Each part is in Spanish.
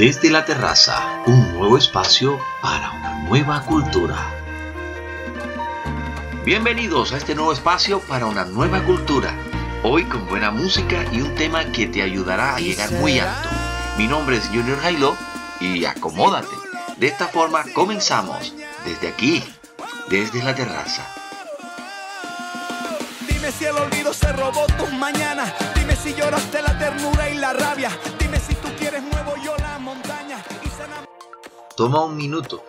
Desde la terraza, un nuevo espacio para una nueva cultura. Bienvenidos a este nuevo espacio para una nueva cultura. Hoy con buena música y un tema que te ayudará a llegar muy alto. Mi nombre es Junior Jailo y acomódate. De esta forma comenzamos desde aquí, desde la terraza. Dime si el olvido se robó tus mañanas. Dime si lloraste la ternura y la rabia. Dime si tú quieres nuevo. Toma un minuto,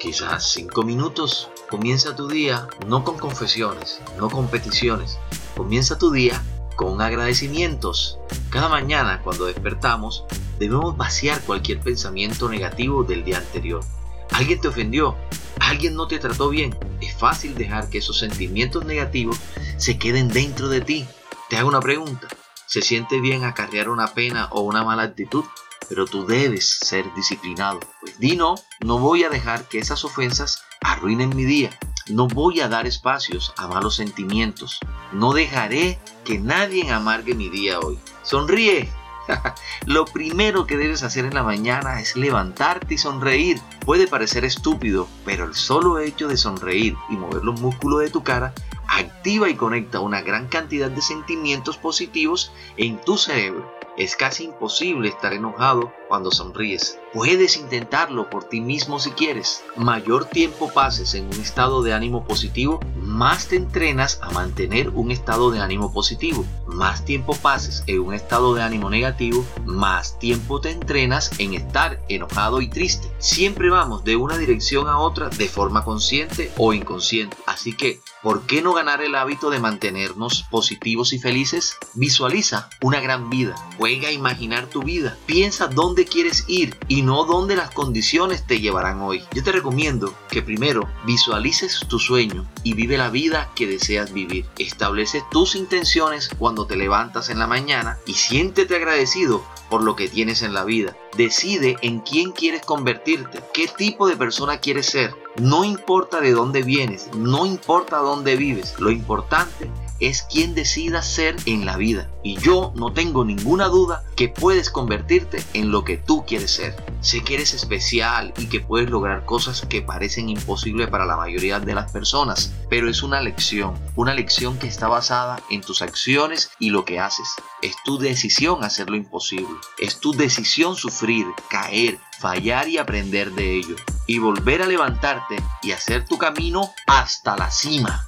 quizás cinco minutos. Comienza tu día no con confesiones, no con peticiones. Comienza tu día con agradecimientos. Cada mañana cuando despertamos debemos vaciar cualquier pensamiento negativo del día anterior. Alguien te ofendió, alguien no te trató bien. Es fácil dejar que esos sentimientos negativos se queden dentro de ti. Te hago una pregunta. ¿Se siente bien acarrear una pena o una mala actitud? Pero tú debes ser disciplinado. Di no, no voy a dejar que esas ofensas arruinen mi día. No voy a dar espacios a malos sentimientos. No dejaré que nadie amargue mi día hoy. Sonríe, Lo primero que debes hacer en la mañana es levantarte y sonreír. Puede parecer estúpido, pero el solo hecho de sonreír y mover los músculos de tu cara activa y conecta una gran cantidad de sentimientos positivos en tu cerebro. Es casi imposible estar enojado cuando sonríes. Puedes intentarlo por ti mismo si quieres. Mayor tiempo pases en un estado de ánimo positivo, más te entrenas a mantener un estado de ánimo positivo. Más tiempo pases en un estado de ánimo negativo, más tiempo te entrenas en estar enojado y triste. Siempre vamos de una dirección a otra de forma consciente o inconsciente. Así que, ¿por qué no ganar el hábito de mantenernos positivos y felices? Visualiza una gran vida. Juega a imaginar tu vida. Piensa dónde quieres ir y no dónde las condiciones te llevarán hoy. Yo te recomiendo que primero visualices tu sueño y vive la vida que deseas vivir. Establece tus intenciones cuando te levantas en la mañana y siéntete agradecido por lo que tienes en la vida. Decide en quién quieres convertirte, qué tipo de persona quieres ser. No importa de dónde vienes, no importa dónde vives, lo importante es quien decida ser en la vida. Y yo no tengo ninguna duda que puedes convertirte en lo que tú quieres ser. Sé que eres especial y que puedes lograr cosas que parecen imposibles para la mayoría de las personas, pero es una lección, una lección que está basada en tus acciones y lo que haces. Es tu decisión hacer lo imposible, es tu decisión sufrir, caer, fallar y aprender de ello, y volver a levantarte y hacer tu camino hasta la cima.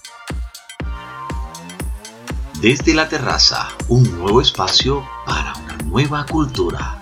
Desde la terraza, un nuevo espacio para una nueva cultura.